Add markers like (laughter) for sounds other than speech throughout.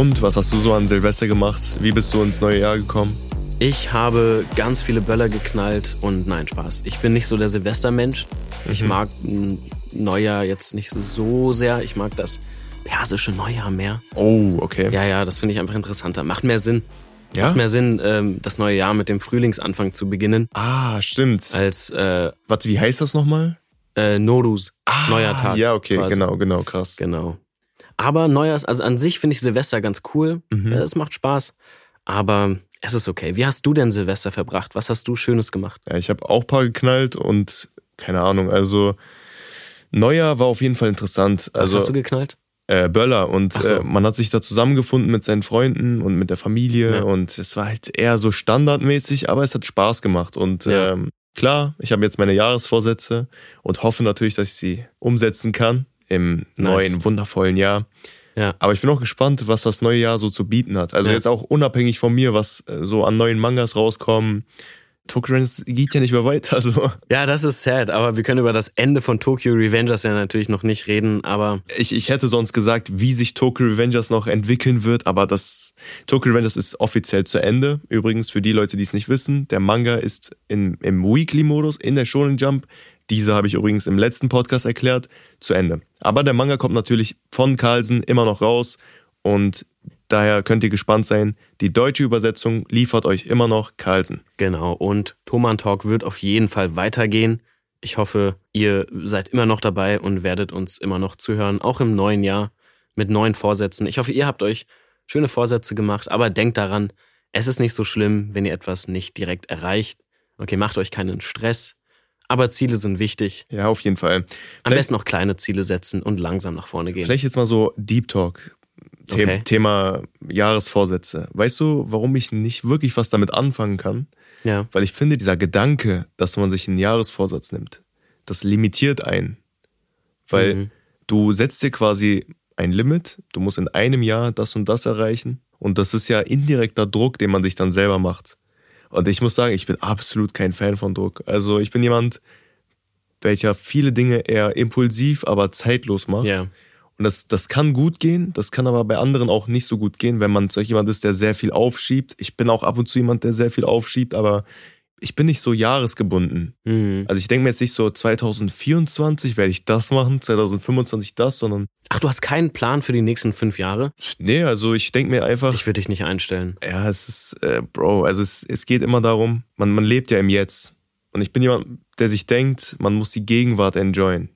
Und was hast du so an Silvester gemacht? Wie bist du ins neue Jahr gekommen? Ich habe ganz viele Böller geknallt und nein, Spaß. Ich bin nicht so der Silvestermensch. Ich Mhm. mag ein Neujahr jetzt nicht so sehr. Ich mag das persische Neujahr mehr. Oh, okay. Ja, ja, das finde ich einfach interessanter. Macht mehr Sinn. Ja? Macht mehr Sinn, ähm, das neue Jahr mit dem Frühlingsanfang zu beginnen, Ah, stimmt. als äh, Warte, wie heißt das nochmal? äh, Norus, neuer Tag. Ah, Ja, okay, quasi. genau, genau, krass. Genau. Aber Neujahrs, also an sich finde ich Silvester ganz cool. Mhm. Es macht Spaß. Aber es ist okay. Wie hast du denn Silvester verbracht? Was hast du Schönes gemacht? Ja, ich habe auch ein paar geknallt und keine Ahnung, also Neujahr war auf jeden Fall interessant. Was Also hast du geknallt? äh, Böller und so. äh, man hat sich da zusammengefunden mit seinen Freunden und mit der Familie Ja. und es war halt eher so standardmäßig, aber es hat Spaß gemacht und Ja. ähm, klar, ich habe jetzt meine Jahresvorsätze und hoffe natürlich, dass ich sie umsetzen kann im Nice. neuen wundervollen Jahr. Ja. Aber ich bin auch gespannt, was das neue Jahr so zu bieten hat. Also Ja. jetzt auch unabhängig von mir, was äh, so an neuen Mangas rauskommen. Tokyo Revengers geht ja nicht mehr weiter. (laughs) So. Ja, das ist sad, aber wir können über das Ende von Tokyo Revengers ja natürlich noch nicht reden, aber Ich, ich hätte sonst gesagt, wie sich Tokyo Revengers noch entwickeln wird, aber das Tokyo Revengers ist offiziell zu Ende. Übrigens, für die Leute, die es nicht wissen, der Manga ist in, im Weekly-Modus in der Shonen Jump. Diese habe ich übrigens im letzten Podcast erklärt, zu Ende. Aber der Manga kommt natürlich von Carlsen immer noch raus und daher könnt ihr gespannt sein. Die deutsche Übersetzung liefert euch immer noch Carlsen. genau. Und Thoman Talk wird auf jeden Fall weitergehen. Ich hoffe, ihr seid immer noch dabei und werdet uns immer noch zuhören, auch im neuen Jahr mit neuen Vorsätzen. Ich hoffe, ihr habt euch schöne Vorsätze gemacht, aber denkt daran, es ist nicht so schlimm, wenn ihr etwas nicht direkt erreicht. Okay, macht euch keinen Stress, aber Ziele sind wichtig. Ja, auf jeden Fall. Am Vielleicht- besten auch kleine Ziele setzen und langsam nach vorne gehen. Vielleicht jetzt mal so Deep Talk. The Okay. Thema Jahresvorsätze. Weißt du, warum ich nicht wirklich was damit anfangen kann? Ja, Weil ich finde, dieser Gedanke, dass man sich einen Jahresvorsatz nimmt, das limitiert einen. Weil Mhm. du setzt dir quasi ein Limit, du musst in einem Jahr das und das erreichen. Und das ist ja indirekter Druck, den man sich dann selber macht. Und ich muss sagen, ich bin absolut kein Fan von Druck. Also ich bin jemand, welcher viele Dinge eher impulsiv, aber zeitlos macht. ja, Und das, das kann gut gehen, das kann aber bei anderen auch nicht so gut gehen, wenn man solch jemand ist, der sehr viel aufschiebt. Ich bin auch ab und zu jemand, der sehr viel aufschiebt, aber ich bin nicht so jahresgebunden. Mhm. Also ich denke mir jetzt nicht so 2024 werde ich das machen, 2025 das, sondern Ach, du hast keinen Plan für die nächsten fünf Jahre? nee, also ich denke mir einfach, Ich würde dich nicht einstellen. ja, es ist, äh, Bro, also es, es geht immer darum, man, man lebt ja im Jetzt. Und ich bin jemand, der sich denkt, man muss die Gegenwart enjoyen.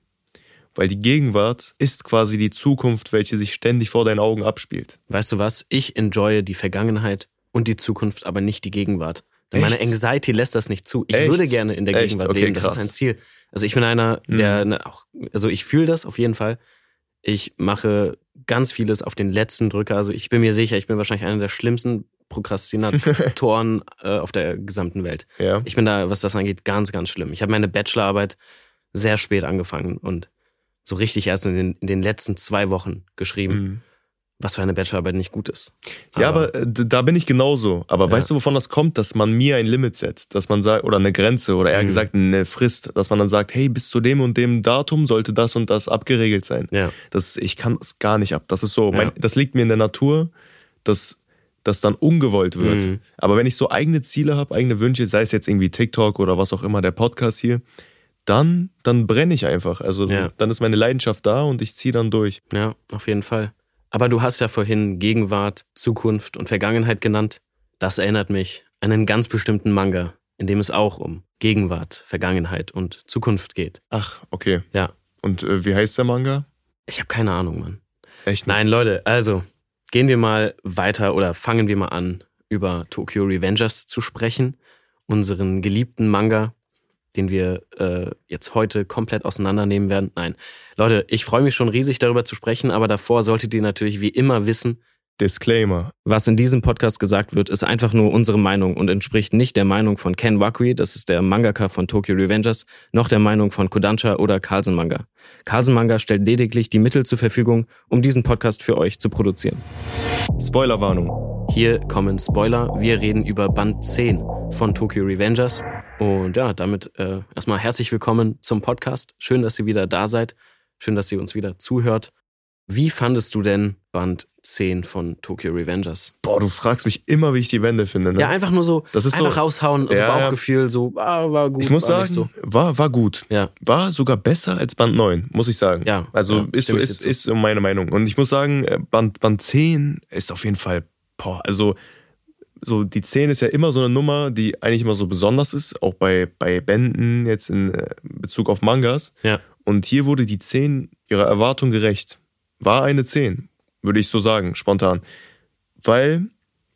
Weil die Gegenwart ist quasi die Zukunft, welche sich ständig vor deinen Augen abspielt. Weißt du was? Ich enjoye die Vergangenheit und die Zukunft, aber nicht die Gegenwart. Denn meine Echt? Anxiety lässt das nicht zu. Ich Echt? würde gerne in der Echt? Gegenwart Okay, leben. Das krass. ist ein Ziel. Also ich bin einer, der Mhm. ne, auch, also ich fühle das auf jeden Fall. Ich mache ganz vieles auf den letzten Drücker. Also ich bin mir sicher, ich bin wahrscheinlich einer der schlimmsten Prokrastinatoren (laughs) äh, auf der gesamten Welt. Ja. Ich bin da, was das angeht, ganz, ganz schlimm. Ich habe meine Bachelorarbeit sehr spät angefangen und so richtig erst in den, in den letzten zwei Wochen geschrieben, Mhm. Was für eine Bachelorarbeit nicht gut ist. Ja, aber äh, d- da bin ich genauso. Aber Ja. weißt du, wovon das kommt? Dass man mir ein Limit setzt, dass man sagt, oder eine Grenze, oder eher Mhm. gesagt eine Frist, dass man dann sagt, hey, bis zu dem und dem Datum sollte das und das abgeregelt sein. Ja, Das, ich kann es gar nicht ab. Das ist so, Ja. mein, das liegt mir in der Natur, dass das dann ungewollt wird. Mhm. Aber wenn ich so eigene Ziele habe, eigene Wünsche, sei es jetzt irgendwie TikTok oder was auch immer, der Podcast hier, dann, dann brenne ich einfach. Also Ja. dann ist meine Leidenschaft da und ich ziehe dann durch. ja, auf jeden Fall. Aber du hast ja vorhin Gegenwart, Zukunft und Vergangenheit genannt. Das erinnert mich an einen ganz bestimmten Manga, in dem es auch um Gegenwart, Vergangenheit und Zukunft geht. Ach, okay. Ja. Und äh, wie heißt der Manga? Ich habe keine Ahnung, Mann. Echt nicht? Nein, Leute, also gehen wir mal weiter oder fangen wir mal an, über Tokyo Revengers zu sprechen. Unseren geliebten Manga, den wir äh, jetzt heute komplett auseinandernehmen werden. Nein, Leute, ich freue mich schon riesig darüber zu sprechen, aber davor solltet ihr natürlich wie immer wissen, Disclaimer. was in diesem Podcast gesagt wird, ist einfach nur unsere Meinung und entspricht nicht der Meinung von Ken Wakui, das ist der Mangaka von Tokyo Revengers, noch der Meinung von Kodansha oder Carlsen Manga. Carlsen Manga stellt lediglich die Mittel zur Verfügung, um diesen Podcast für euch zu produzieren. Spoilerwarnung. Hier kommen Spoiler. Wir reden über Band 10 von Tokyo Revengers. Und ja, damit äh, erstmal herzlich willkommen zum Podcast. Schön, dass ihr wieder da seid. Schön, dass ihr uns wieder zuhört. Wie fandest du denn Band 10 von Tokyo Revengers. Boah, du fragst mich immer, wie ich die Wände finde. Ne? Ja, einfach nur so, Das ist einfach so- raushauen, so Ja. Bauchgefühl, so, ah, war gut. ich muss war sagen, so. war, war gut. Ja, War sogar besser als Band 9, muss ich sagen. Ja, Also ja, ist, so, ist, ist so meine Meinung. Und ich muss sagen, äh, Band, Band 10 ist auf jeden Fall, boah, also so die 10 ist ja immer so eine Nummer, die eigentlich immer so besonders ist, auch bei, bei Bänden jetzt in äh, Bezug auf Mangas. ja. Und hier wurde die 10 ihrer Erwartung gerecht. War eine 10, würde ich so sagen, spontan. Weil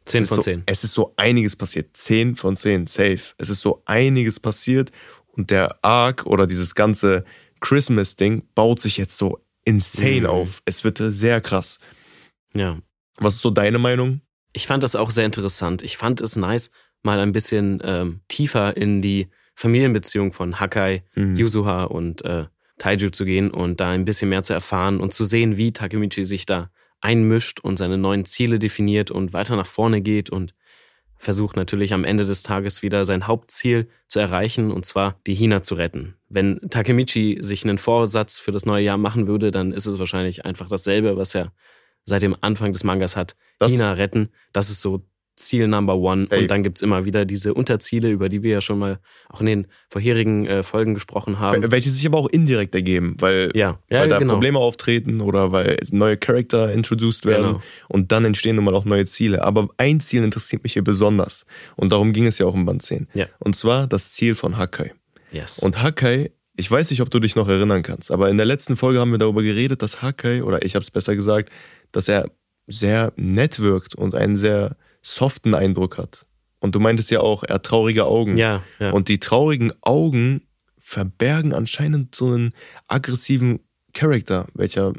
10 es ist von so, 10. Es ist so einiges passiert. 10 von 10, safe. Es ist so einiges passiert und der Arc oder dieses ganze Christmas-Ding baut sich jetzt so insane Mhm. auf. Es wird sehr krass. Ja. Was ist so deine Meinung? Ich fand das auch sehr interessant. Ich fand es nice, mal ein bisschen ähm, tiefer in die Familienbeziehung von Hakai, Mhm. Yuzuha und äh, Taiju zu gehen und da ein bisschen mehr zu erfahren und zu sehen, wie Takemichi sich da einmischt und seine neuen Ziele definiert und weiter nach vorne geht und versucht natürlich am Ende des Tages wieder sein Hauptziel zu erreichen, und zwar die Hina zu retten. Wenn Takemichi sich einen Vorsatz für das neue Jahr machen würde, dann ist es wahrscheinlich einfach dasselbe, was er seit dem Anfang des Mangas hat. Das- Hina retten, das ist so Ziel Number One. Safe. Und dann gibt's immer wieder diese Unterziele, über die wir ja schon mal auch in den vorherigen äh, Folgen gesprochen haben. Welche sich aber auch indirekt ergeben, weil, ja, ja, weil da genau. Probleme auftreten oder weil neue Charakter introduced werden Genau. und dann entstehen nun mal auch neue Ziele. Aber ein Ziel interessiert mich hier besonders und darum ging es ja auch im Band 10. Ja. Und zwar das Ziel von Hakai. Yes. Und Hakai, ich weiß nicht, ob du dich noch erinnern kannst, aber in der letzten Folge haben wir darüber geredet, dass Hakai, oder ich habe es besser gesagt, dass er sehr nett wirkt und einen sehr soften Eindruck hat. Und du meintest ja auch, er hat traurige Augen. ja, ja. Und die traurigen Augen verbergen anscheinend so einen aggressiven Charakter, welcher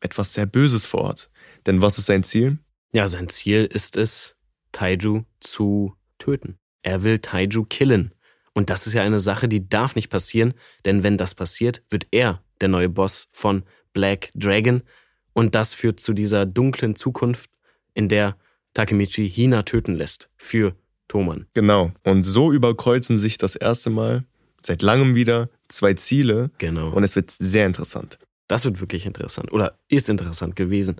etwas sehr Böses vorhat. Denn was ist sein Ziel? ja, sein Ziel ist es, Taiju zu töten. Er will Taiju killen. Und das ist ja eine Sache, die darf nicht passieren, denn wenn das passiert, wird er der neue Boss von Black Dragon. Und das führt zu dieser dunklen Zukunft, in der Takemichi Hina töten lässt. Für Toman. Genau. Und so überkreuzen sich das erste Mal seit langem wieder zwei Ziele Genau. und es wird sehr interessant. Das wird wirklich interessant. Oder ist interessant gewesen.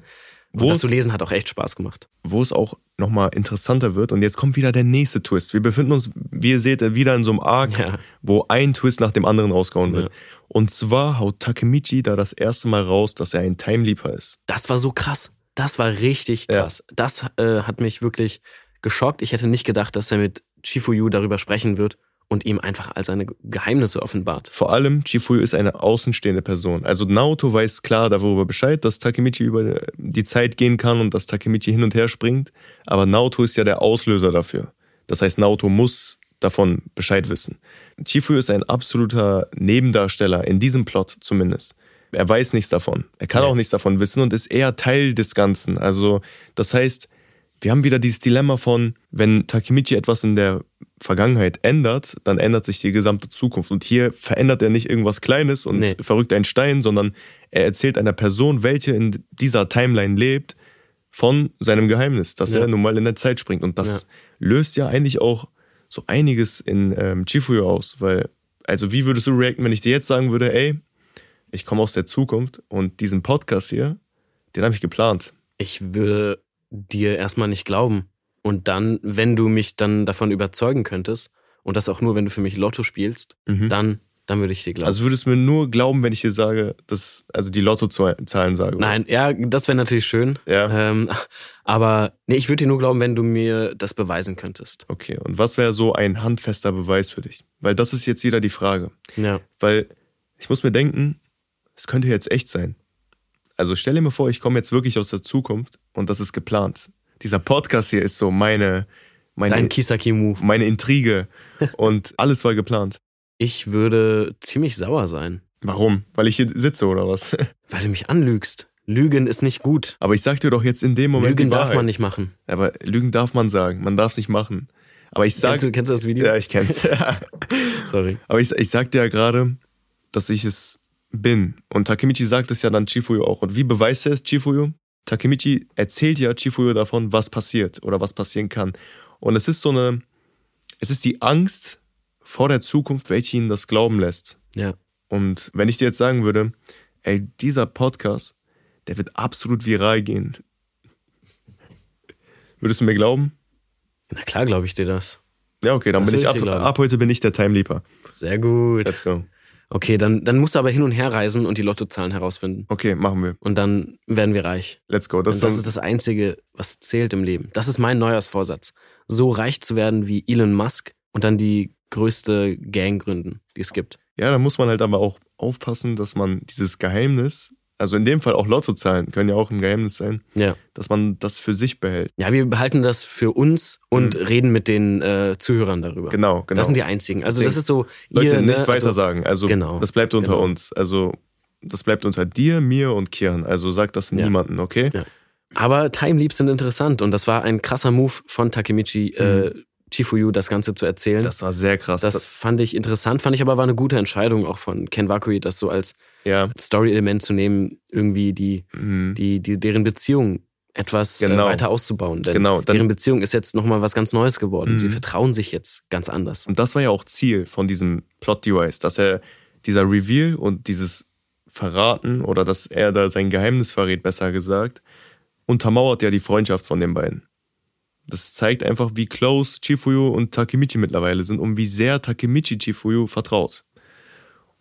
Und Wo das es- zu lesen hat auch echt Spaß gemacht. wo es auch nochmal interessanter wird. Und jetzt kommt wieder der nächste Twist. Wir befinden uns, wie ihr seht, wieder in so einem Arc, Ja. wo ein Twist nach dem anderen rausgehauen wird. Ja. Und zwar haut Takemichi da das erste Mal raus, dass er ein Timeleaper ist. Das war so krass. Das war richtig Ja. krass. Das äh, hat mich wirklich geschockt. Ich hätte nicht gedacht, dass er mit Chifuyu darüber sprechen wird und ihm einfach all seine Geheimnisse offenbart. Vor allem, Chifuyu ist eine außenstehende Person. Also Naoto weiß klar darüber Bescheid, dass Takemichi über die Zeit gehen kann und dass Takemichi hin und her springt. Aber Naoto ist ja der Auslöser dafür. Das heißt, Naoto muss davon Bescheid wissen. Chifuyu ist ein absoluter Nebendarsteller, in diesem Plot zumindest. Er weiß nichts davon. Er kann Ja. auch nichts davon wissen und ist eher Teil des Ganzen. Also, das heißt, wir haben wieder dieses Dilemma von, wenn Takemichi etwas in der Vergangenheit ändert, dann ändert sich die gesamte Zukunft. Und hier verändert er nicht irgendwas Kleines und Nee. verrückt einen Stein, sondern er erzählt einer Person, welche in dieser Timeline lebt, von seinem Geheimnis, dass Ja. er nun mal in der Zeit springt. Und das löst ja eigentlich auch so einiges in ähm, Chifuyo aus, weil, also wie würdest du reacten, wenn ich dir jetzt sagen würde, ey, ich komme aus der Zukunft und diesen Podcast hier, den habe ich geplant. Ich würde dir erstmal nicht glauben. Und dann, wenn du mich dann davon überzeugen könntest, und das auch nur, wenn du für mich Lotto spielst, Mhm. dann, dann würde ich dir glauben. Also würdest du mir nur glauben, wenn ich dir sage, dass, also die Lottozahlen sage? oder? Nein, ja, das wäre natürlich schön. Ja. Ähm, (laughs) aber nee, ich würde dir nur glauben, wenn du mir das beweisen könntest. Okay, und was wäre so ein handfester Beweis für dich? Weil das ist jetzt wieder die Frage. Ja. Weil ich muss mir denken, es könnte jetzt echt sein. Also stell dir mal vor, ich komme jetzt wirklich aus der Zukunft und das ist geplant. Dieser Podcast hier ist so meine, meine, Dein Kisaki-Move. meine Intrige (laughs) und alles war geplant. Ich würde ziemlich sauer sein, Warum? Weil ich hier sitze oder was? (laughs) weil du mich anlügst. Lügen ist nicht gut. Aber ich sag dir doch jetzt in dem Moment Lügen darf man nicht machen. Aber Lügen darf man sagen, man darf es nicht machen. Aber ich sag, Kennst du, kennst du das Video? ja, ich kenn's. (laughs) Sorry. Aber ich, ich sag dir ja gerade, dass ich es bin. Und Takemichi sagt es ja dann Chifuyo auch. Und wie beweist er es Chifuyo? Takemichi erzählt ja Chifuyo davon, was passiert oder was passieren kann. Und es ist so eine, es ist die Angst vor der Zukunft, welche ihn das glauben lässt. Ja. Und wenn ich dir jetzt sagen würde, ey, dieser Podcast, der wird absolut viral gehen. Würdest du mir glauben? Na klar, glaube ich dir das. Ja, okay, dann Das bin ich ab, ab heute bin ich der Time Leaper. Sehr gut. Let's go. Okay, dann, dann musst du aber hin und her reisen und die Lottozahlen herausfinden. Okay, machen wir. Und dann werden wir reich. Let's go. Das, Und das ist das Einzige, was zählt im Leben. Das ist mein Neujahrsvorsatz. So reich zu werden wie Elon Musk und dann die größte Gang gründen, die es gibt. ja, da muss man halt aber auch aufpassen, dass man dieses Geheimnis, also in dem Fall auch Lottozahlen können ja auch ein Geheimnis sein, Ja. dass man das für sich behält. Ja, wir behalten das für uns und reden mit den äh, Zuhörern darüber. Mhm. Genau, genau. Das sind die einzigen. Also das ist so, Leute, ihr, nicht ne, weiter also, sagen. Also Genau, das bleibt unter genau. uns. Also das bleibt unter dir, mir und Kiran. Also sag das Ja. niemanden, okay? Ja. Aber Time Leaps sind interessant und das war ein krasser Move von Takemichi äh, Chifuyu, das Ganze zu erzählen. Das war sehr krass. Das, Das, fand ich interessant, fand ich aber war eine gute Entscheidung auch von Ken Wakui, das so als ja, Story-Element zu nehmen, irgendwie die, mhm. die, die, deren Beziehung etwas Genau. äh, weiter auszubauen. Denn Genau, deren Beziehung ist jetzt nochmal was ganz Neues geworden. Mhm. Sie vertrauen sich jetzt ganz anders. Und das war ja auch Ziel von diesem Plot-Device, dass er dieser Reveal und dieses Verraten oder dass er da sein Geheimnis verrät, besser gesagt, untermauert ja die Freundschaft von den beiden. Das zeigt einfach, wie close Chifuyu und Takemichi mittlerweile sind und wie sehr Takemichi Chifuyu vertraut.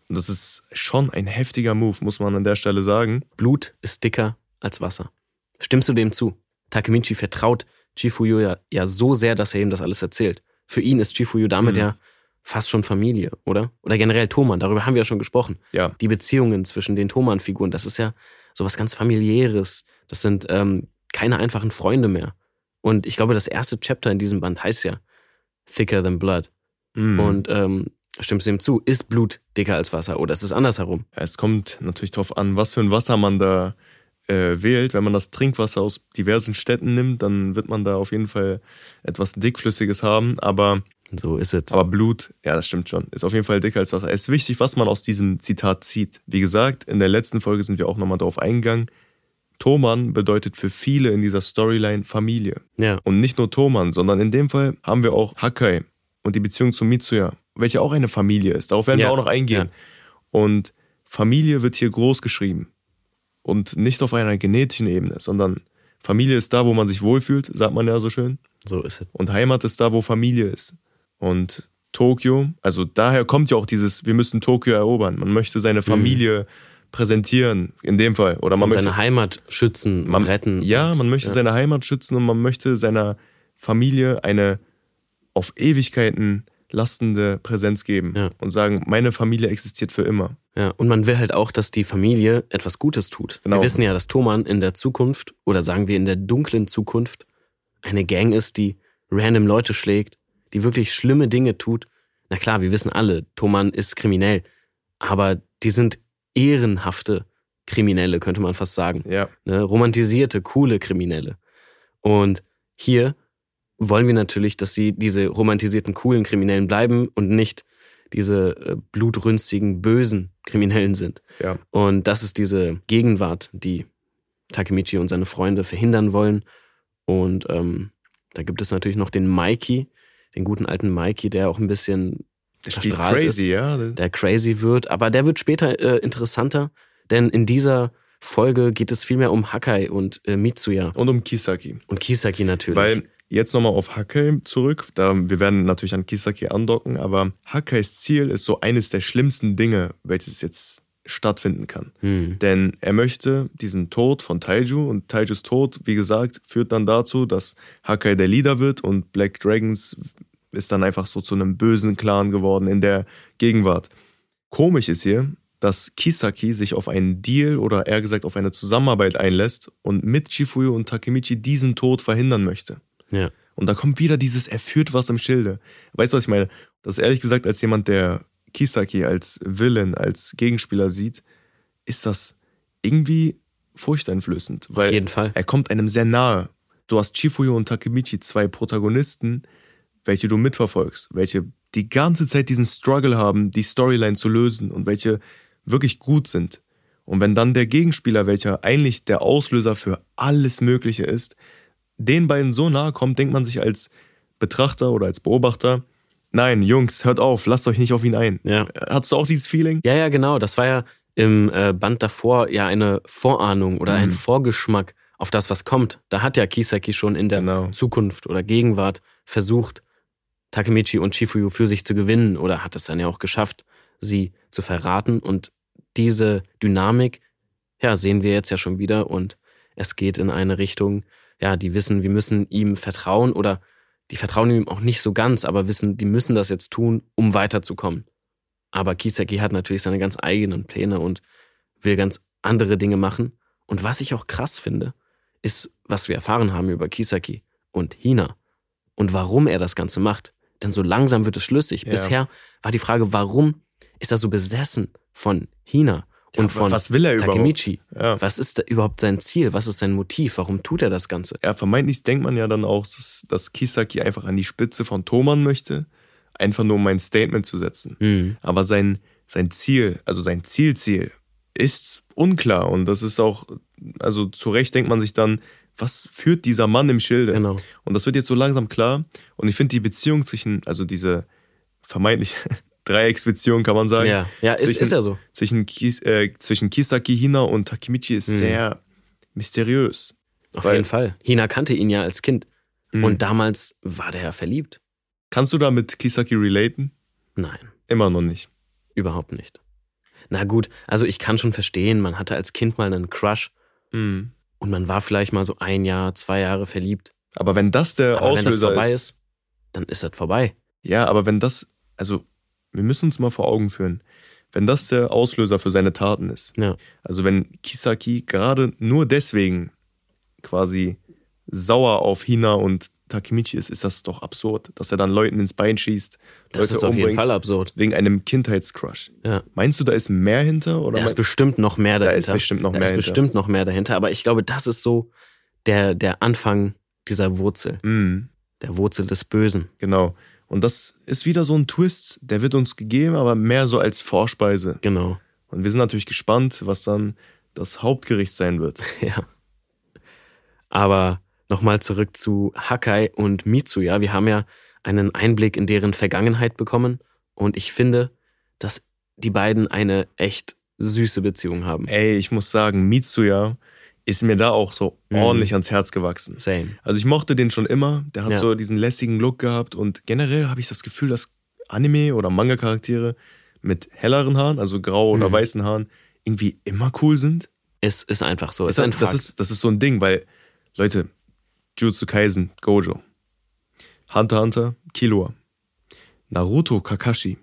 Und das ist schon ein heftiger Move, muss man an der Stelle sagen. Blut ist dicker als Wasser. Stimmst du dem zu? Takemichi vertraut Chifuyu ja, ja so sehr, dass er ihm das alles erzählt. Für ihn ist Chifuyu damit Mhm. ja fast schon Familie, oder? Oder generell Thoman, darüber haben wir ja schon gesprochen. Ja, Die Beziehungen zwischen den Thoman-Figuren, das ist ja sowas ganz familiäres. Das sind ähm, keine einfachen Freunde mehr. Und ich glaube, das erste Chapter in diesem Band heißt ja Thicker Than Blood. Mhm. Und ähm, stimmst du ihm zu? Ist Blut dicker als Wasser? Oder ist es andersherum? Es kommt natürlich darauf an, was für ein Wasser man da äh, wählt. Wenn man das Trinkwasser aus diversen Städten nimmt, dann wird man da auf jeden Fall etwas Dickflüssiges haben. Aber, So ist es. aber Blut, ja, das stimmt schon, ist auf jeden Fall dicker als Wasser. Es ist wichtig, was man aus diesem Zitat zieht. Wie gesagt, in der letzten Folge sind wir auch nochmal darauf eingegangen. Toman bedeutet für viele in dieser Storyline Familie. Ja, Und nicht nur Toman, sondern in dem Fall haben wir auch Hakai und die Beziehung zu Mitsuya, welche auch eine Familie ist. Darauf werden Ja, wir auch noch eingehen. Und Familie wird hier groß geschrieben. Und nicht auf einer genetischen Ebene, sondern Familie ist da, wo man sich wohlfühlt, sagt man ja so schön. so ist es. Und Heimat ist da, wo Familie ist. Und Tokio, also daher kommt ja auch dieses, wir müssen Tokio erobern. Man möchte seine Familie präsentieren, in dem Fall. Oder man Und möchte seine Heimat schützen, man, retten. Ja, und, man möchte ja. seine Heimat schützen und man möchte seiner Familie eine auf Ewigkeiten lastende Präsenz geben Ja. und sagen, meine Familie existiert für immer. Ja, und man will halt auch, dass die Familie etwas Gutes tut. Genau. Wir wissen ja, dass Thoman in der Zukunft, oder sagen wir in der dunklen Zukunft, eine Gang ist, die random Leute schlägt, die wirklich schlimme Dinge tut. Na klar, wir wissen alle, Thoman ist kriminell, aber die sind ehrenhafte Kriminelle, könnte man fast sagen. Ja, ne, romantisierte, coole Kriminelle. Und hier wollen wir natürlich, dass sie diese romantisierten, coolen Kriminellen bleiben und nicht diese äh, blutrünstigen, bösen Kriminellen sind. ja. Und das ist diese Gegenwart, die Takemichi und seine Freunde verhindern wollen. Und ähm, da gibt es natürlich noch den Mikey, den guten alten Mikey, der auch ein bisschen Der spielt verstrahlt crazy, ist, ja. der crazy wird. Aber der wird später äh, interessanter, denn in dieser Folge geht es vielmehr um Hakai und äh, Mitsuya Und um Kisaki. und Kisaki natürlich. Weil jetzt nochmal auf Hakai zurück. Da, wir werden natürlich an Kisaki andocken, aber Hakais Ziel ist so eines der schlimmsten Dinge, welches jetzt stattfinden kann. hm. Denn er möchte diesen Tod von Taiju und Taijus Tod, wie gesagt, führt dann dazu, dass Hakai der Leader wird und Black Dragons ist dann einfach so zu einem bösen Clan geworden in der Gegenwart. Komisch ist hier, dass Kisaki sich auf einen Deal oder eher gesagt auf eine Zusammenarbeit einlässt und mit Chifuyu und Takemichi diesen Tod verhindern möchte. ja. Und da kommt wieder dieses, er führt was im Schilde. Weißt du, was ich meine? Das ist ehrlich gesagt, als jemand, der Kisaki als Villain, als Gegenspieler sieht, ist das irgendwie furchteinflößend. Weil Auf jeden Fall. er kommt einem sehr nahe. Du hast Chifuyo und Takemichi, zwei Protagonisten, welche du mitverfolgst, welche die ganze Zeit diesen Struggle haben, die Storyline zu lösen und welche wirklich gut sind. Und wenn dann der Gegenspieler, welcher eigentlich der Auslöser für alles Mögliche ist, den beiden so nahe kommt, denkt man sich als Betrachter oder als Beobachter, nein, Jungs, hört auf, lasst euch nicht auf ihn ein. Ja. Hattest du auch dieses Feeling? ja, ja, genau. Das war ja im äh, Band davor ja eine Vorahnung oder ein Mhm. Vorgeschmack auf das, was kommt. Da hat ja Kisaki schon in der Genau. Zukunft oder Gegenwart versucht, Takemichi und Shifuyu für sich zu gewinnen oder hat es dann ja auch geschafft, sie zu verraten. Und diese Dynamik, ja, sehen wir jetzt ja schon wieder und es geht in eine Richtung, ja, die wissen, wir müssen ihm vertrauen oder die vertrauen ihm auch nicht so ganz, aber wissen, die müssen das jetzt tun, um weiterzukommen. Aber Kisaki hat natürlich seine ganz eigenen Pläne und will ganz andere Dinge machen. Und was ich auch krass finde, ist, was wir erfahren haben über Kisaki und Hina und warum er das Ganze macht. Denn so langsam wird es schlüssig. Ja. Bisher war die Frage, warum ist er so besessen von Hina und Ja, von was will er? Takemichi? Ja. Was ist da überhaupt sein Ziel? Was ist sein Motiv? Warum tut er das Ganze? Ja, vermeintlich denkt man ja dann auch, dass, dass Kisaki einfach an die Spitze von Thoman möchte, einfach nur um ein Statement zu setzen. Hm. Aber sein, sein Ziel, also sein Zielziel, ist unklar. Und das ist auch, also zu Recht denkt man sich dann, was führt dieser Mann im Schilde? Genau. Und das wird jetzt so langsam klar. Und ich finde die Beziehung zwischen, also diese vermeintlich (laughs) Dreiecksbeziehung, kann man sagen, Ja, ja ist, Zwischen- ist ja so. zwischen, Kis, äh, zwischen Kisaki, Hina und Takemichi ist Mhm. sehr mysteriös. Auf jeden Fall. Hina kannte ihn ja als Kind. Mhm. Und damals war der ja verliebt. Kannst du da mit Kisaki relaten? Nein, Immer noch nicht. überhaupt nicht. Na gut, also ich kann schon verstehen, man hatte als Kind mal einen Crush Mhm. Und man war vielleicht mal so ein Jahr, zwei Jahre verliebt. Aber wenn das der Aber wenn das Auslöser vorbei ist, ist, dann ist das vorbei. Ja, aber wenn das, also wir müssen uns mal vor Augen führen, wenn das der Auslöser für seine Taten ist, Ja. also wenn Kisaki gerade nur deswegen quasi sauer auf Hina und Takemichi ist, ist das doch absurd, dass er dann Leuten ins Bein schießt, Das Leute ist auf jeden Fall absurd. wegen einem Kindheitscrush. Ja. Meinst du, da ist mehr hinter? Oder Da ist bestimmt noch mehr Da dahinter. ist bestimmt noch da mehr ist hinter. bestimmt noch mehr dahinter. Aber ich glaube, das ist so der, der Anfang dieser Wurzel. Mhm, Der Wurzel des Bösen. genau. Und das ist wieder so ein Twist, der wird uns gegeben, aber mehr so als Vorspeise. Genau. Und wir sind natürlich gespannt, was dann das Hauptgericht sein wird. (laughs) Ja. Aber nochmal zurück zu Hakai und Mitsuya. Wir haben ja einen Einblick in deren Vergangenheit bekommen. Und ich finde, dass die beiden eine echt süße Beziehung haben. Ey, ich muss sagen, Mitsuya ist mir da auch so Mhm. ordentlich ans Herz gewachsen. Same. Also ich mochte den schon immer. Der hat Ja. so diesen lässigen Look gehabt und generell habe ich das Gefühl, dass Anime- oder Manga-Charaktere mit helleren Haaren, also grau oder Mhm. weißen Haaren, irgendwie immer cool sind. Es ist einfach so. Es Ist ist ein das, ist, das ist so ein Ding, weil, Leute, Jujutsu Kaisen, Gojo, Hunter Hunter, Killua, Naruto, Kakashi.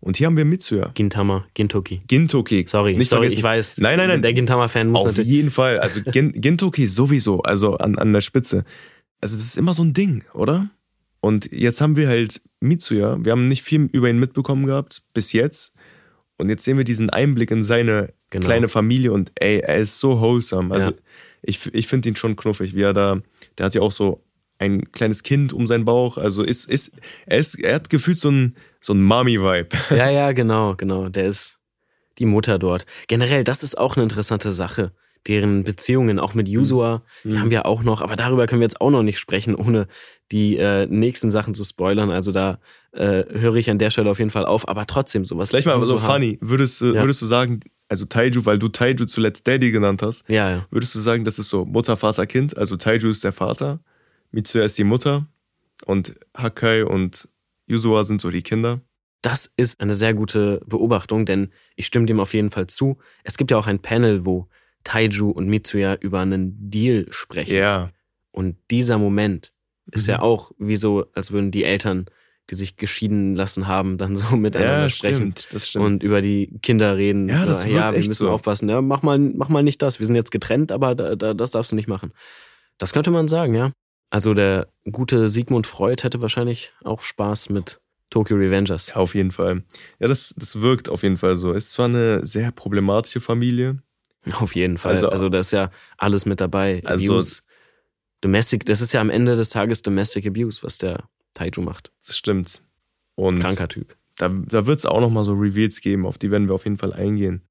Und hier haben wir Mitsuya. Gintama, Gintoki. Gintoki. Sorry, nicht sorry, vergessen. ich weiß. Nein, nein, nein. Der Gintama-Fan muss Auf natürlich. jeden Fall. Also Gin, (laughs) Gintoki sowieso, also an, an der Spitze. Also das ist immer so ein Ding, oder? Und jetzt haben wir halt Mitsuya. Wir haben nicht viel über ihn mitbekommen gehabt, bis jetzt. Und jetzt sehen wir diesen Einblick in seine Genau. kleine Familie und ey, er ist so wholesome. Also Ja. ich, ich finde ihn schon knuffig, wie er da, der hat ja auch so ein kleines Kind um seinen Bauch. Also ist, ist, er ist, er hat gefühlt so ein, so ein Mami-Vibe. (laughs) Ja, ja, genau, genau. Der ist die Mutter dort. Generell, das ist auch eine interessante Sache. Deren Beziehungen, auch mit Yusua, die Mhm. haben wir auch noch, aber darüber können wir jetzt auch noch nicht sprechen, ohne die äh, nächsten Sachen zu spoilern. Also da äh, höre ich an der Stelle auf jeden Fall auf, aber trotzdem sowas. Gleich mal so funny. Würdest, Ja. würdest du sagen, also Taiju, weil du Taiju zuletzt Daddy genannt hast, Ja, ja. Würdest du sagen, das ist so Mutter, Vater, Kind? Also Taiju ist der Vater, Mitsuya ist die Mutter und Hakai und Yuzua sind so die Kinder. Das ist eine sehr gute Beobachtung, denn ich stimme dem auf jeden Fall zu. Es gibt ja auch ein Panel, wo Taiju und Mitsuya über einen Deal sprechen. Ja. Und dieser Moment ist Mhm. ja auch wie so, als würden die Eltern, die sich geschieden lassen haben, dann so (laughs) miteinander Ja, sprechen stimmt, das stimmt. und über die Kinder reden. Ja, das wirkt ja wir müssen so. aufpassen. Ja, mach mal, mach mal nicht das. Wir sind jetzt getrennt, aber da, da, das darfst du nicht machen. Das könnte man sagen, ja. Also der gute Sigmund Freud hätte wahrscheinlich auch Spaß mit Tokyo Revengers. ja, auf jeden Fall. Ja, das, das wirkt auf jeden Fall so. Es ist zwar eine sehr problematische Familie. Auf jeden Fall. Also- Also, da ist ja alles mit dabei. Also- Abuse, Domestic, das ist ja am Ende des Tages Domestic Abuse, was der Taiju macht. Das stimmt. Und Kranker Typ. da, da wird es auch nochmal so Reveals geben, auf die werden wir auf jeden Fall eingehen.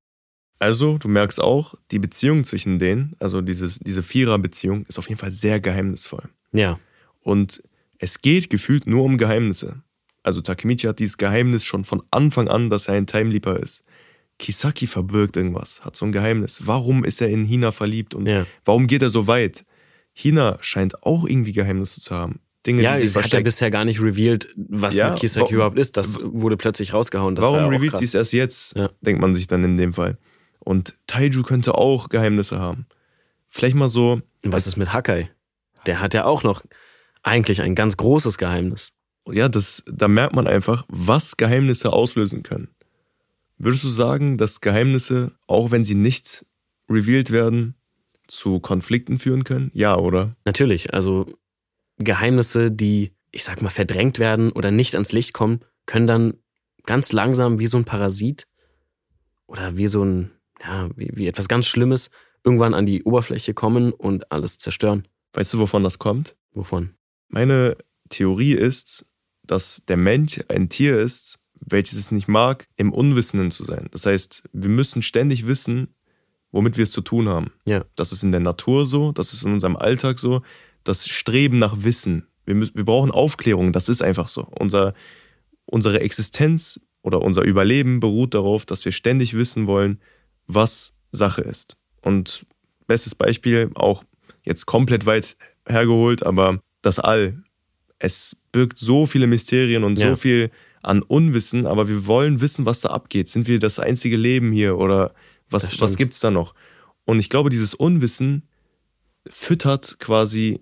Also, du merkst auch, die Beziehung zwischen denen, also dieses, diese Vierer-Beziehung, ist auf jeden Fall sehr geheimnisvoll. Ja, Und es geht gefühlt nur um Geheimnisse. Also Takemichi hat dieses Geheimnis schon von Anfang an, dass er ein Time Leaper ist. Kisaki verbirgt irgendwas, hat so ein Geheimnis. Warum ist er in Hina verliebt und Ja. warum geht er so weit? Hina scheint auch irgendwie Geheimnisse zu haben. Dinge, Ja, die sie es hat ja versteckt. bisher gar nicht revealed, was Ja, mit Kisaki überhaupt ist. Das wurde plötzlich rausgehauen. Das war Warum revealt krass. sie es erst jetzt? Ja. Denkt man sich dann in dem Fall. Und Taiju könnte auch Geheimnisse haben. Vielleicht mal so. Was ist mit Hakai? Der hat ja auch noch eigentlich ein ganz großes Geheimnis. Ja, das, da merkt man einfach, was Geheimnisse auslösen können. Würdest du sagen, dass Geheimnisse, auch wenn sie nicht revealed werden, zu Konflikten führen können? Ja, oder? Natürlich, also Geheimnisse, die, ich sag mal, verdrängt werden oder nicht ans Licht kommen, können dann ganz langsam wie so ein Parasit oder wie so ein, ja, wie, wie etwas ganz Schlimmes irgendwann an die Oberfläche kommen und alles zerstören. Weißt du, wovon das kommt? Wovon? Meine Theorie ist, dass der Mensch ein Tier ist, welches es nicht mag, im Unwissenden zu sein. Das heißt, wir müssen ständig wissen, womit wir es zu tun haben. Ja. Das ist in der Natur so, das ist in unserem Alltag so. Das Streben nach Wissen. Wir, müssen, wir brauchen Aufklärung, das ist einfach so. Unser, unsere Existenz oder unser Überleben beruht darauf, dass wir ständig wissen wollen, was Sache ist. Und bestes Beispiel, auch jetzt komplett weit hergeholt, aber das All. Es birgt so viele Mysterien und Ja. so viel an Unwissen, aber wir wollen wissen, was da abgeht. Sind wir das einzige Leben hier oder was, was gibt's da noch? Und ich glaube, dieses Unwissen füttert quasi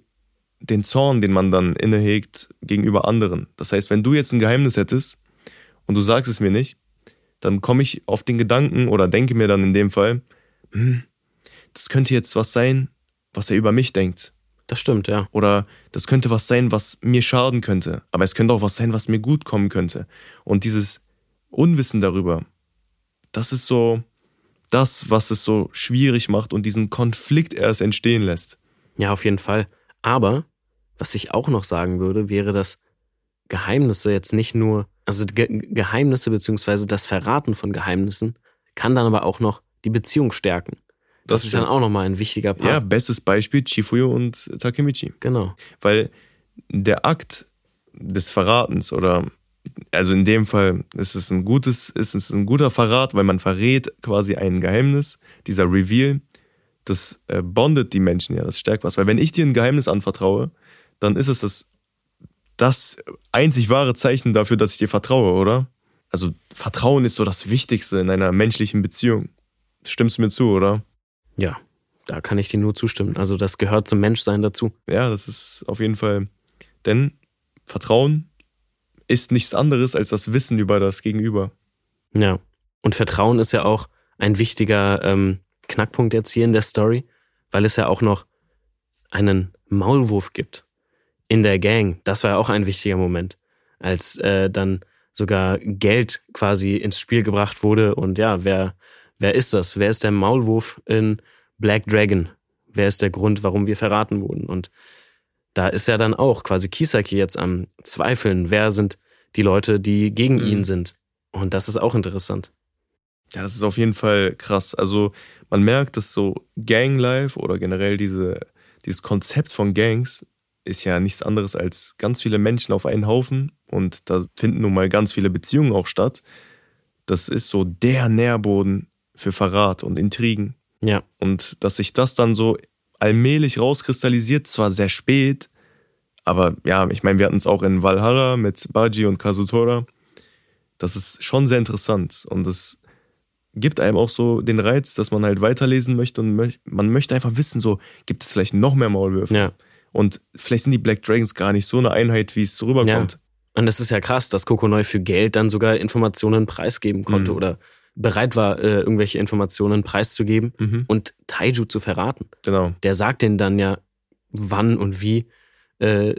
den Zorn, den man dann innehegt gegenüber anderen. Das heißt, wenn du jetzt ein Geheimnis hättest und du sagst es mir nicht, dann komme ich auf den Gedanken oder denke mir dann in dem Fall, hm, das könnte jetzt was sein, was er über mich denkt. Das stimmt, ja. Oder das könnte was sein, was mir schaden könnte. Aber es könnte auch was sein, was mir gut kommen könnte. Und dieses Unwissen darüber, das ist so das, was es so schwierig macht und diesen Konflikt erst entstehen lässt. Ja, auf jeden Fall. Aber was ich auch noch sagen würde, wäre, dass Geheimnisse jetzt nicht nur, also Ge Geheimnisse beziehungsweise das Verraten von Geheimnissen kann dann aber auch noch die Beziehung stärken. Das, ist dann auch nochmal ein wichtiger Part. Ja, bestes Beispiel Chifuyo und Takemichi. Genau. Weil der Akt des Verratens oder also in dem Fall ist es ein gutes, ist es ein guter Verrat, weil man verrät quasi ein Geheimnis. Dieser Reveal, das äh, bondet die Menschen ja, das stärkt was. Weil wenn ich dir ein Geheimnis anvertraue, dann ist es das, das einzig wahre Zeichen dafür, dass ich dir vertraue, oder? Also Vertrauen ist so das Wichtigste in einer menschlichen Beziehung. Stimmst du mir zu, oder? Ja, da kann ich dir nur zustimmen. Also das gehört zum Menschsein dazu. Ja, das ist auf jeden Fall. Denn Vertrauen ist nichts anderes als das Wissen über das Gegenüber. Ja. Und Vertrauen ist ja auch ein wichtiger ähm, Knackpunkt jetzt hier in der Story, weil es ja auch noch einen Maulwurf gibt in der Gang. Das war ja auch ein wichtiger Moment, als äh, dann sogar Geld quasi ins Spiel gebracht wurde. Und ja, wer, wer ist das? Wer ist der Maulwurf in Black Dragon? Wer ist der Grund, warum wir verraten wurden? Und da ist ja dann auch quasi Kisaki jetzt am Zweifeln. Wer sind die Leute, die gegen Mhm. ihn sind? Und das ist auch interessant. Ja, das ist auf jeden Fall krass. Also man merkt, dass so Ganglife oder generell diese, dieses Konzept von Gangs ist ja nichts anderes als ganz viele Menschen auf einen Haufen und da finden nun mal ganz viele Beziehungen auch statt. Das ist so der Nährboden für Verrat und Intrigen. Ja, Und dass sich das dann so allmählich rauskristallisiert, zwar sehr spät, aber ja, ich meine, wir hatten es auch in Valhalla mit Baji und Kazutora. Das ist schon sehr interessant und es gibt einem auch so den Reiz, dass man halt weiterlesen möchte und man möchte einfach wissen, so gibt es vielleicht noch mehr Maulwürfe. ja. Und vielleicht sind die Black Dragons gar nicht so eine Einheit, wie es so rüberkommt. Und es ist ja krass, dass Kokonoi für Geld dann sogar Informationen preisgeben konnte Mhm. oder bereit war, äh, irgendwelche Informationen preiszugeben Mhm. und Taiju zu verraten. Genau. Der sagt denen dann ja, wann und wie äh,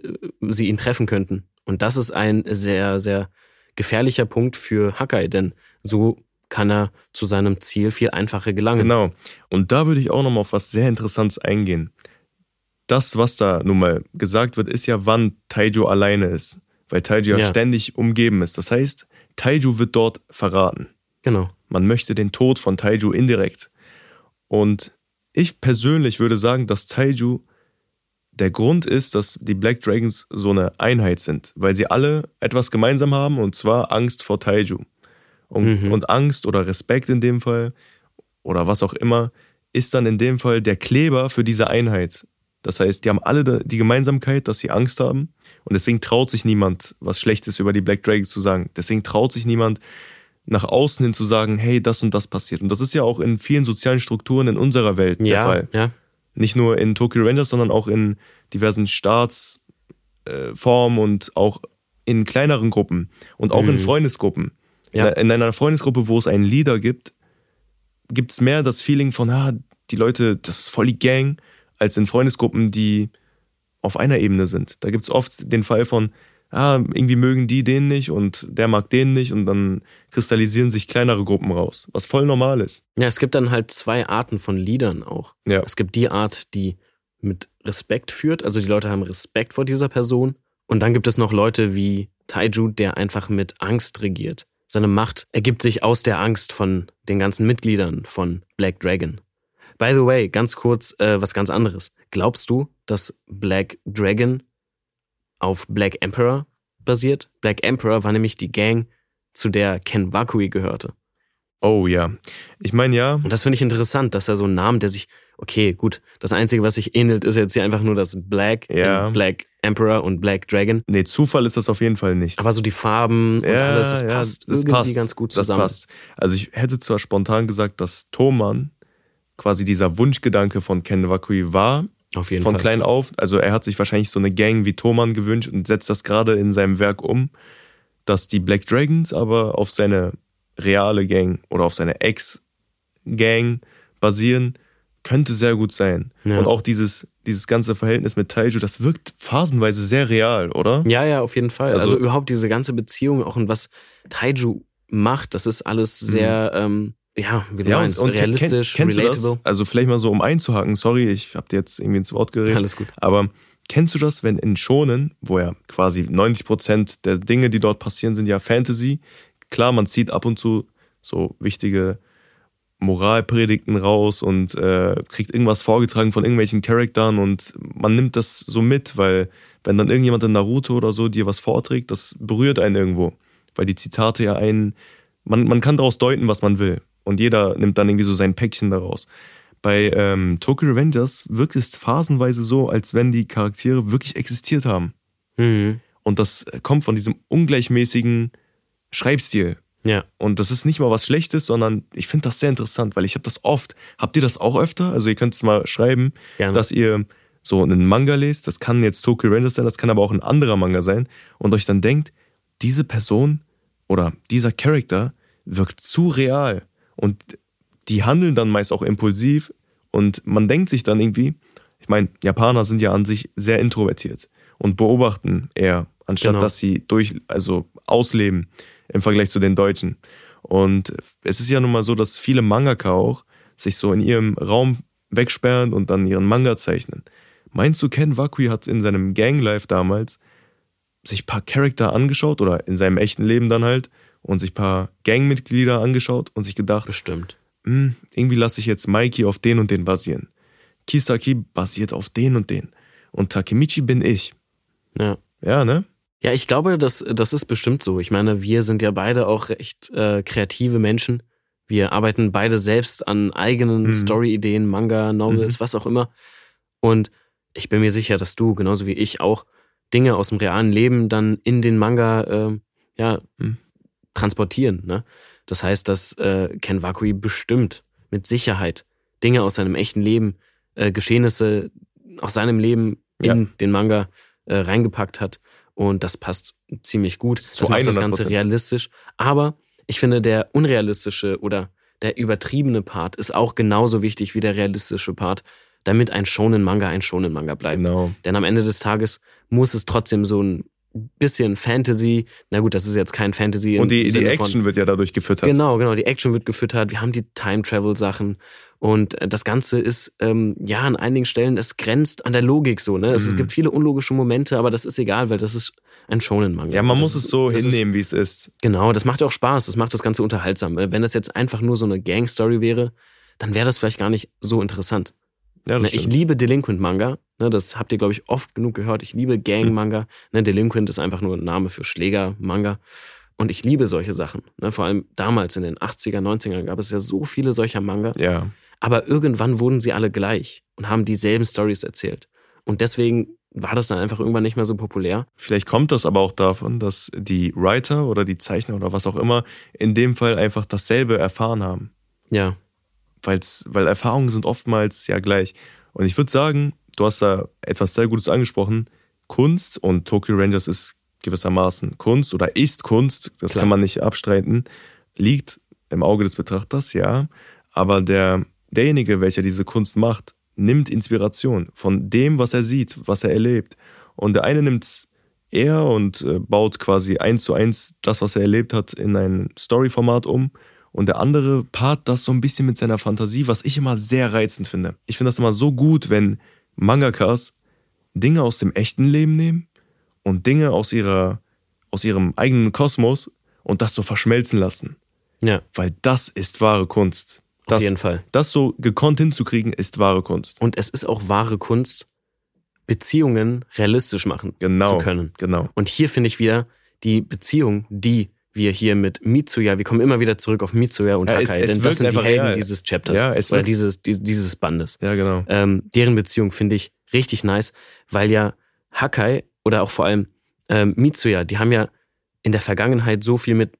sie ihn treffen könnten. Und das ist ein sehr, sehr gefährlicher Punkt für Hakai, denn so kann er zu seinem Ziel viel einfacher gelangen. Genau. Und da würde ich auch noch mal auf was sehr Interessantes eingehen. Das, was da nun mal gesagt wird, ist ja, wann Taiju alleine ist. Weil Taiju ja, Ja. ständig umgeben ist. Das heißt, Taiju wird dort verraten. Genau. Man möchte den Tod von Taiju indirekt. Und ich persönlich würde sagen, dass Taiju der Grund ist, dass die Black Dragons so eine Einheit sind, weil sie alle etwas gemeinsam haben und zwar Angst vor Taiju. Und, Mhm. und Angst oder Respekt in dem Fall oder was auch immer, ist dann in dem Fall der Kleber für diese Einheit. Das heißt, die haben alle die Gemeinsamkeit, dass sie Angst haben. Und deswegen traut sich niemand, was Schlechtes über die Black Dragons zu sagen. Deswegen traut sich niemand, nach außen hin zu sagen, hey, das und das passiert. Und das ist ja auch in vielen sozialen Strukturen in unserer Welt der Ja, Fall. ja. Nicht nur in Tokyo Rangers, sondern auch in diversen Staatsformen äh, und auch in kleineren Gruppen und auch in Mhm. Freundesgruppen. Ja. In einer Freundesgruppe, wo es einen Leader gibt, gibt es mehr das Feeling von, ah, die Leute, das ist voll die Gang, als in Freundesgruppen, die auf einer Ebene sind. Da gibt es oft den Fall von, ah, irgendwie mögen die den nicht und der mag den nicht und dann kristallisieren sich kleinere Gruppen raus, was voll normal ist. Ja, es gibt dann halt zwei Arten von Liedern auch. Ja. Es gibt die Art, die mit Respekt führt, also die Leute haben Respekt vor dieser Person. Und dann gibt es noch Leute wie Taiju, der einfach mit Angst regiert. Seine Macht ergibt sich aus der Angst von den ganzen Mitgliedern von Black Dragon. By the way, ganz kurz äh, was ganz anderes. Glaubst du, dass Black Dragon auf Black Emperor basiert? Black Emperor war nämlich die Gang, zu der Ken Wakui gehörte. Oh ja. Ich meine ja, Und das finde ich interessant, dass er so einen Namen, der sich, okay, gut, das Einzige, was sich ähnelt, ist jetzt hier einfach nur das Black, Ja. Black Emperor und Black Dragon. nee, Zufall ist das auf jeden Fall nicht. Aber so die Farben und alles, das passt das irgendwie passt. ganz gut Das zusammen. passt. Also ich hätte zwar spontan gesagt, dass Thoman quasi dieser Wunschgedanke von Ken Wakui war, Auf jeden von Fall. klein auf. Also er hat sich wahrscheinlich so eine Gang wie Thoman gewünscht und setzt das gerade in seinem Werk um, dass die Black Dragons aber auf seine reale Gang oder auf seine Ex-Gang basieren, könnte sehr gut sein. Ja. Und auch dieses, dieses ganze Verhältnis mit Taiju, das wirkt phasenweise sehr real, oder? Ja, ja, auf jeden Fall. Also, Also- überhaupt diese ganze Beziehung auch und was Taiju macht, das ist alles sehr, ähm, ja, wie du meinst, Mhm. und, realistisch, kenn, relatable. Also vielleicht mal so um einzuhaken, sorry, ich habe dir jetzt irgendwie ins Wort geredet. Alles gut. Aber kennst du das, wenn in Shonen, wo ja quasi 90% der Dinge, die dort passieren, sind ja Fantasy. Klar, man zieht ab und zu so wichtige Moralpredigten raus und äh, kriegt irgendwas vorgetragen von irgendwelchen Charakteren und man nimmt das so mit, weil wenn dann irgendjemand in Naruto oder so dir was vorträgt, das berührt einen irgendwo. Weil die Zitate ja einen, man, man kann daraus deuten, was man will. Und jeder nimmt dann irgendwie so sein Päckchen daraus. Bei ähm, Tokyo Revengers wirkt es phasenweise so, als wenn die Charaktere wirklich existiert haben. Mhm. Und das kommt von diesem ungleichmäßigen Schreibstil. Ja. Und das ist nicht mal was Schlechtes, sondern ich finde das sehr interessant, weil ich habe das oft. Habt ihr das auch öfter? Also ihr könnt es mal schreiben, Gerne. dass ihr so einen Manga lest. Das kann jetzt Tokyo Rangers sein, das kann aber auch ein anderer Manga sein. Und euch dann denkt, diese Person oder dieser Charakter wirkt zu real. Und die handeln dann meist auch impulsiv. Und man denkt sich dann irgendwie, ich meine, Japaner sind ja an sich sehr introvertiert und beobachten eher, anstatt Genau. dass sie durch, also ausleben im Vergleich zu den Deutschen. Und es ist ja nun mal so, dass viele Mangaka auch sich so in ihrem Raum wegsperren und dann ihren Manga zeichnen. Meinst du, Ken Wakui hat in seinem Ganglife damals sich ein paar Charakter angeschaut oder in seinem echten Leben dann halt und sich ein paar Gangmitglieder angeschaut und sich gedacht, Bestimmt. hm, irgendwie lasse ich jetzt Mikey auf den und den basieren. Kisaki basiert auf den und den. Und Takemichi bin ich. Ja. Ja, ne? Ja, ich glaube, das, das ist bestimmt so. Ich meine, wir sind ja beide auch recht äh, kreative Menschen. Wir arbeiten beide selbst an eigenen Mhm. Story-Ideen, Manga, Novels, was auch immer. Und ich bin mir sicher, dass du, genauso wie ich, auch Dinge aus dem realen Leben dann in den Manga äh, ja, Mhm. Transportieren. Ne? Das heißt, dass äh, Ken Wakui bestimmt mit Sicherheit Dinge aus seinem echten Leben, äh, Geschehnisse aus seinem Leben in den Manga äh, reingepackt hat. Und das passt ziemlich gut. Zu das macht das 100%. Ganze realistisch. Aber ich finde, der unrealistische oder der übertriebene Part ist auch genauso wichtig wie der realistische Part, damit ein Shonen-Manga ein Shonen-Manga bleibt. Genau. Denn am Ende des Tages muss es trotzdem so ein bisschen Fantasy, na gut, das ist jetzt kein Fantasy. Und die, die Sinne von- Action wird ja dadurch gefüttert. Genau, genau. Die Action wird gefüttert. Wir haben die Time-Travel-Sachen. Und äh, das Ganze ist, ähm, ja, an einigen Stellen, es grenzt an der Logik so, ne? Es, es Mhm. gibt viele unlogische Momente, aber das ist egal, weil das ist ein Shonen-Manga. Ja, man Das muss es so hinnehmen, wie es ist. Genau, das macht ja auch Spaß. Das macht das Ganze unterhaltsam. Wenn das jetzt einfach nur so eine Gang-Story wäre, dann wäre das vielleicht gar nicht so interessant. Ja, Ne, ich liebe Delinquent-Manga. Ne, das habt ihr, glaube ich, oft genug gehört. Ich liebe Gang-Manga. Ne, Delinquent ist einfach nur ein Name für Schläger-Manga. Und ich liebe solche Sachen. Ne? Vor allem damals in den 80er, 90ern gab es ja so viele solcher Manga. Ja. Aber irgendwann wurden sie alle gleich und haben dieselben Stories erzählt. Und deswegen war das dann einfach irgendwann nicht mehr so populär. Vielleicht kommt das aber auch davon, dass die Writer oder die Zeichner oder was auch immer in dem Fall einfach dasselbe erfahren haben. Ja. Weil's, weil Erfahrungen sind oftmals ja gleich. Und ich würde sagen, du hast da etwas sehr Gutes angesprochen. Kunst und Tokyo Rangers ist gewissermaßen Kunst oder ist Kunst, das Klar. kann man nicht abstreiten, liegt im Auge des Betrachters, ja. Aber der, derjenige, welcher diese Kunst macht, nimmt Inspiration von dem, was er sieht, was er erlebt. Und der eine nimmt er und äh, baut quasi eins zu eins das, was er erlebt hat, in ein Story-Format um. Und der andere paart das so ein bisschen mit seiner Fantasie, was ich immer sehr reizend finde. Ich finde das immer so gut, wenn Mangakas Dinge aus dem echten Leben nehmen und Dinge aus ihrer, aus ihrem eigenen Kosmos und das so verschmelzen lassen. Ja, Weil das ist wahre Kunst. Das, auf jeden Fall. das so gekonnt hinzukriegen, ist wahre Kunst. Und es ist auch wahre Kunst, Beziehungen realistisch machen Genau. zu können. Genau. Und hier finde ich wieder die Beziehung, die wir hier mit Mitsuya, wir kommen immer wieder zurück auf Mitsuya und Ja, es- es denn das sind die Helden real. dieses Chapters Ja, es oder dieses, die- dieses Bandes. Ja, genau. Ähm, deren Beziehung finde ich richtig nice, weil ja Hakai oder auch vor allem ähm, Mitsuya, die haben ja in der Vergangenheit so viel mit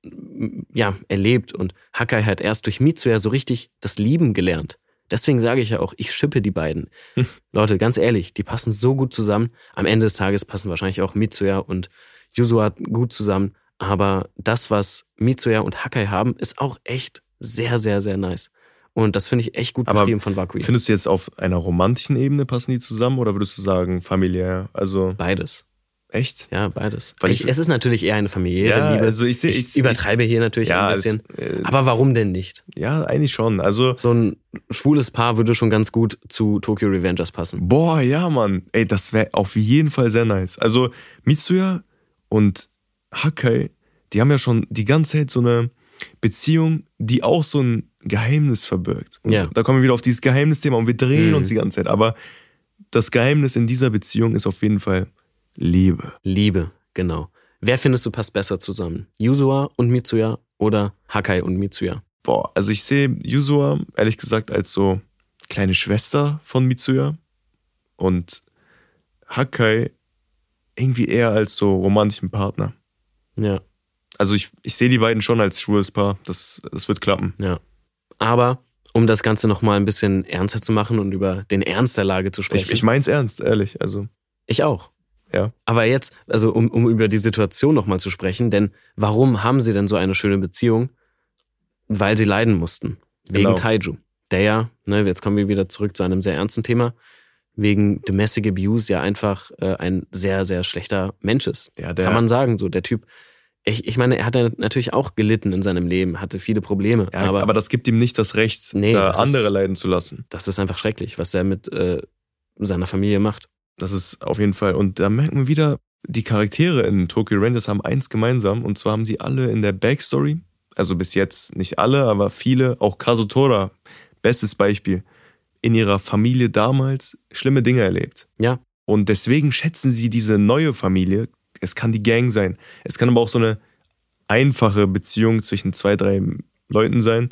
ja, erlebt und Hakai hat erst durch Mitsuya so richtig das Lieben gelernt. Deswegen sage ich ja auch, ich schippe die beiden. Hm. (laughs) Leute, ganz ehrlich, die passen so gut zusammen. Am Ende des Tages passen wahrscheinlich auch Mitsuya und Yuzua gut zusammen. Aber das, was Mitsuya und Hakai haben, ist auch echt sehr, sehr, sehr nice. Und das finde ich echt gut beschrieben von Bakui. Findest du jetzt auf einer romantischen Ebene passen die zusammen oder würdest du sagen familiär? Also Beides. echt? Ja, beides. Weil ich, ich- es ist natürlich eher eine familiäre Ja, Liebe. also ich sehe- ich, ich- übertreibe hier natürlich Ja, ein es, bisschen. äh, Aber warum denn nicht? ja, eigentlich schon. Also So ein schwules Paar würde schon ganz gut zu Tokyo Revengers passen. Boah, ja, Mann. Ey, das wäre auf jeden Fall sehr nice. Also, Mitsuya und Hakai, die haben ja schon die ganze Zeit so eine Beziehung, die auch so ein Geheimnis verbirgt. Und Ja. da kommen wir wieder auf dieses Geheimnisthema und wir drehen Mhm. uns die ganze Zeit. Aber das Geheimnis in dieser Beziehung ist auf jeden Fall Liebe. Liebe, genau. Wer findest du passt besser zusammen? Yuzua und Mitsuya oder Hakai und Mitsuya? Boah, also ich sehe Yuzua, ehrlich gesagt, als so kleine Schwester von Mitsuya und Hakai irgendwie eher als so romantischen Partner. Ja, Also ich, ich sehe die beiden schon als schwules Paar. Das, das wird klappen. ja. Aber um das Ganze nochmal ein bisschen ernster zu machen und über den Ernst der Lage zu sprechen. Ich, ich mein's ernst, ehrlich. Also, Ich auch. Ja. Aber jetzt, also um, um über die Situation nochmal zu sprechen, denn warum haben sie denn so eine schöne Beziehung? Weil sie leiden mussten. Wegen Genau. Taiju. Der ja, ne, jetzt kommen wir wieder zurück zu einem sehr ernsten Thema, wegen Domestic Abuse ja einfach äh, ein sehr, sehr schlechter Mensch ist. ja, Kann man sagen, so der Typ. Ich, ich meine, er hat ja natürlich auch gelitten in seinem Leben, hatte viele Probleme, ja, aber, aber, das gibt ihm nicht das Recht, Nee, da das ist- andere leiden zu lassen. das ist einfach schrecklich, was er mit äh, seiner Familie macht. Das ist auf jeden Fall. Und da merken wir wieder, die Charaktere in Tokyo Rangers haben eins gemeinsam. Und zwar haben sie alle in der Backstory, also bis jetzt nicht alle, aber viele, auch Kazutora, bestes Beispiel, in ihrer Familie damals schlimme Dinge erlebt. Ja. Und deswegen schätzen sie diese neue Familie. Es kann die Gang sein. Es kann aber auch so eine einfache Beziehung zwischen zwei, drei Leuten sein.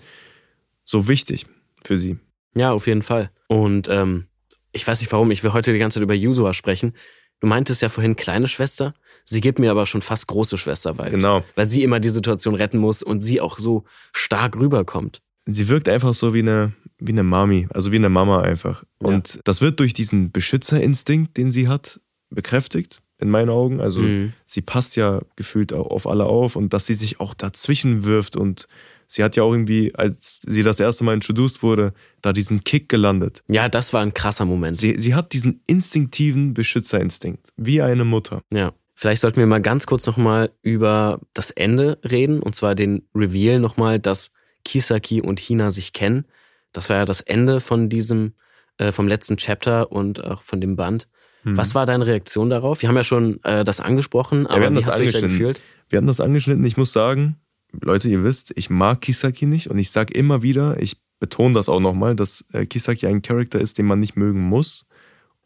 So wichtig für sie. Ja, auf jeden Fall. Und ähm, ich weiß nicht warum, ich will heute die ganze Zeit über Yuzua sprechen. Du meintest ja vorhin kleine Schwester. Sie gibt mir aber schon fast große Schwester Vibes. Genau. Weil sie immer die Situation retten muss und sie auch so stark rüberkommt. Sie wirkt einfach so wie eine, wie eine Mami, also wie eine Mama einfach. Ja. Und das wird durch diesen Beschützerinstinkt, den sie hat, bekräftigt, in meinen Augen. Also Mhm. sie passt ja gefühlt auch auf alle auf und dass sie sich auch dazwischen wirft und sie hat ja auch irgendwie, als sie das erste Mal introduced wurde, da diesen Kick gelandet. Ja, das war ein krasser Moment. Sie, sie hat diesen instinktiven Beschützerinstinkt, wie eine Mutter. Ja. Vielleicht sollten wir mal ganz kurz nochmal über das Ende reden, und zwar den Reveal nochmal, dass Kisaki und Hina sich kennen. Das war ja das Ende von diesem, äh, vom letzten Chapter und auch von dem Band. Hm. Was war deine Reaktion darauf? Wir haben ja schon äh, das angesprochen, aber haben wie das hast du dich angeschnitten. gefühlt? Wir haben das angeschnitten. Ich muss sagen, Leute, ihr wisst, ich mag Kisaki nicht und ich sage immer wieder, ich betone das auch nochmal, dass äh, Kisaki ein Charakter ist, den man nicht mögen muss.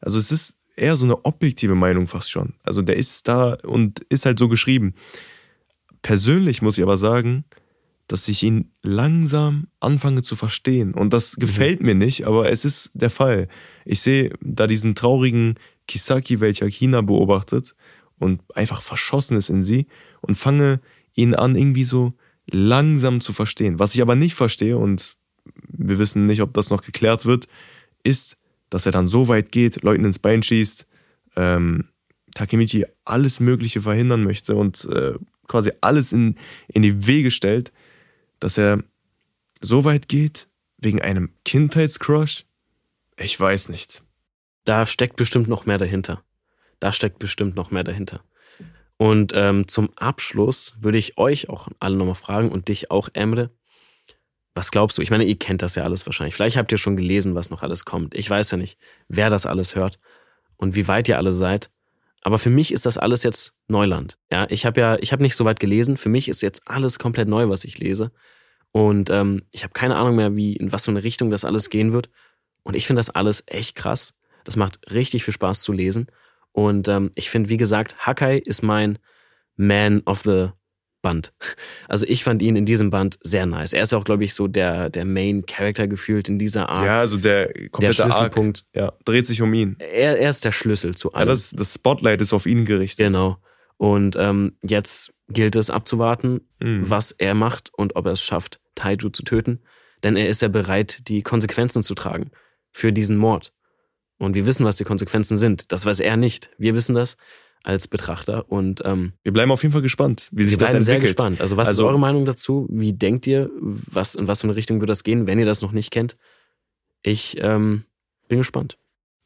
Also es ist eher so eine objektive Meinung fast schon. Also der ist da und ist halt so geschrieben. persönlich muss ich aber sagen, dass ich ihn langsam anfange zu verstehen. Und das gefällt mhm. mir nicht, aber es ist der Fall. Ich sehe da diesen traurigen Kisaki, welcher China beobachtet und einfach verschossen ist in sie und fange ihn an, irgendwie so langsam zu verstehen. Was ich aber nicht verstehe, und wir wissen nicht, ob das noch geklärt wird, ist, dass er dann so weit geht, Leuten ins Bein schießt, ähm, Takemichi alles Mögliche verhindern möchte und äh, quasi alles in, in die Wege stellt, dass er so weit geht wegen einem Kindheitscrush? Ich weiß nicht. Da steckt bestimmt noch mehr dahinter. Da steckt bestimmt noch mehr dahinter. Und ähm, zum Abschluss würde ich euch auch alle nochmal fragen und dich auch, Emre. Was glaubst du? Ich meine, ihr kennt das ja alles wahrscheinlich. Vielleicht habt ihr schon gelesen, was noch alles kommt. Ich weiß ja nicht, wer das alles hört und wie weit ihr alle seid. Aber für mich ist das alles jetzt Neuland. Ja, ich habe ja, ich habe nicht so weit gelesen. Für mich ist jetzt alles komplett neu, was ich lese. Und ähm, ich habe keine Ahnung mehr, wie in was für eine Richtung das alles gehen wird. Und ich finde das alles echt krass. Das macht richtig viel Spaß zu lesen. Und ähm, ich finde, wie gesagt, Hakai ist mein Man of the Band. Also ich fand ihn in diesem Band sehr nice. Er ist ja auch, glaube ich, so der, der Main Character gefühlt in dieser Art. Ja, also der komplette der Schlüsselpunkt. Arc, ja, dreht sich um ihn. Er, er ist der Schlüssel zu allem. Ja, das, das Spotlight ist auf ihn gerichtet. Genau. Und ähm, jetzt gilt es abzuwarten, mhm. was er macht und ob er es schafft, Taiju zu töten. Denn er ist ja bereit, die Konsequenzen zu tragen für diesen Mord. Und wir wissen, was die Konsequenzen sind. Das weiß er nicht. Wir wissen das als Betrachter. Und ähm, wir bleiben auf jeden Fall gespannt, wie sich das entwickelt. sehr gespannt. Also was also, ist eure Meinung dazu? Wie denkt ihr, was in was für eine Richtung wird das gehen, wenn ihr das noch nicht kennt? Ich ähm, bin gespannt.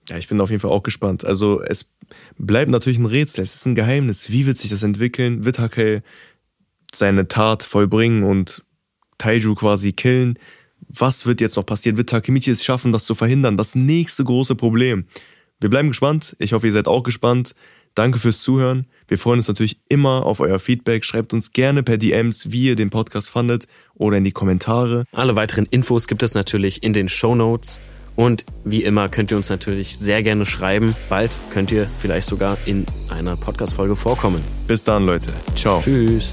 Ja, ich bin auf jeden Fall auch gespannt. Also es bleibt natürlich ein Rätsel. Es ist ein Geheimnis. Wie wird sich das entwickeln? Wird Hakai seine Tat vollbringen und Taiju quasi killen? Was wird jetzt noch passieren? Wird Takemichi es schaffen, das zu verhindern? Das nächste große Problem. Wir bleiben gespannt. Ich hoffe, ihr seid auch gespannt. Danke fürs Zuhören. Wir freuen uns natürlich immer auf euer Feedback. Schreibt uns gerne per DMs, wie ihr den Podcast fandet oder in die Kommentare. Alle weiteren Infos gibt es natürlich in den Show Notes. Und wie immer könnt ihr uns natürlich sehr gerne schreiben. Bald könnt ihr vielleicht sogar in einer Podcast-Folge vorkommen. Bis dann, Leute. Ciao. Tschüss.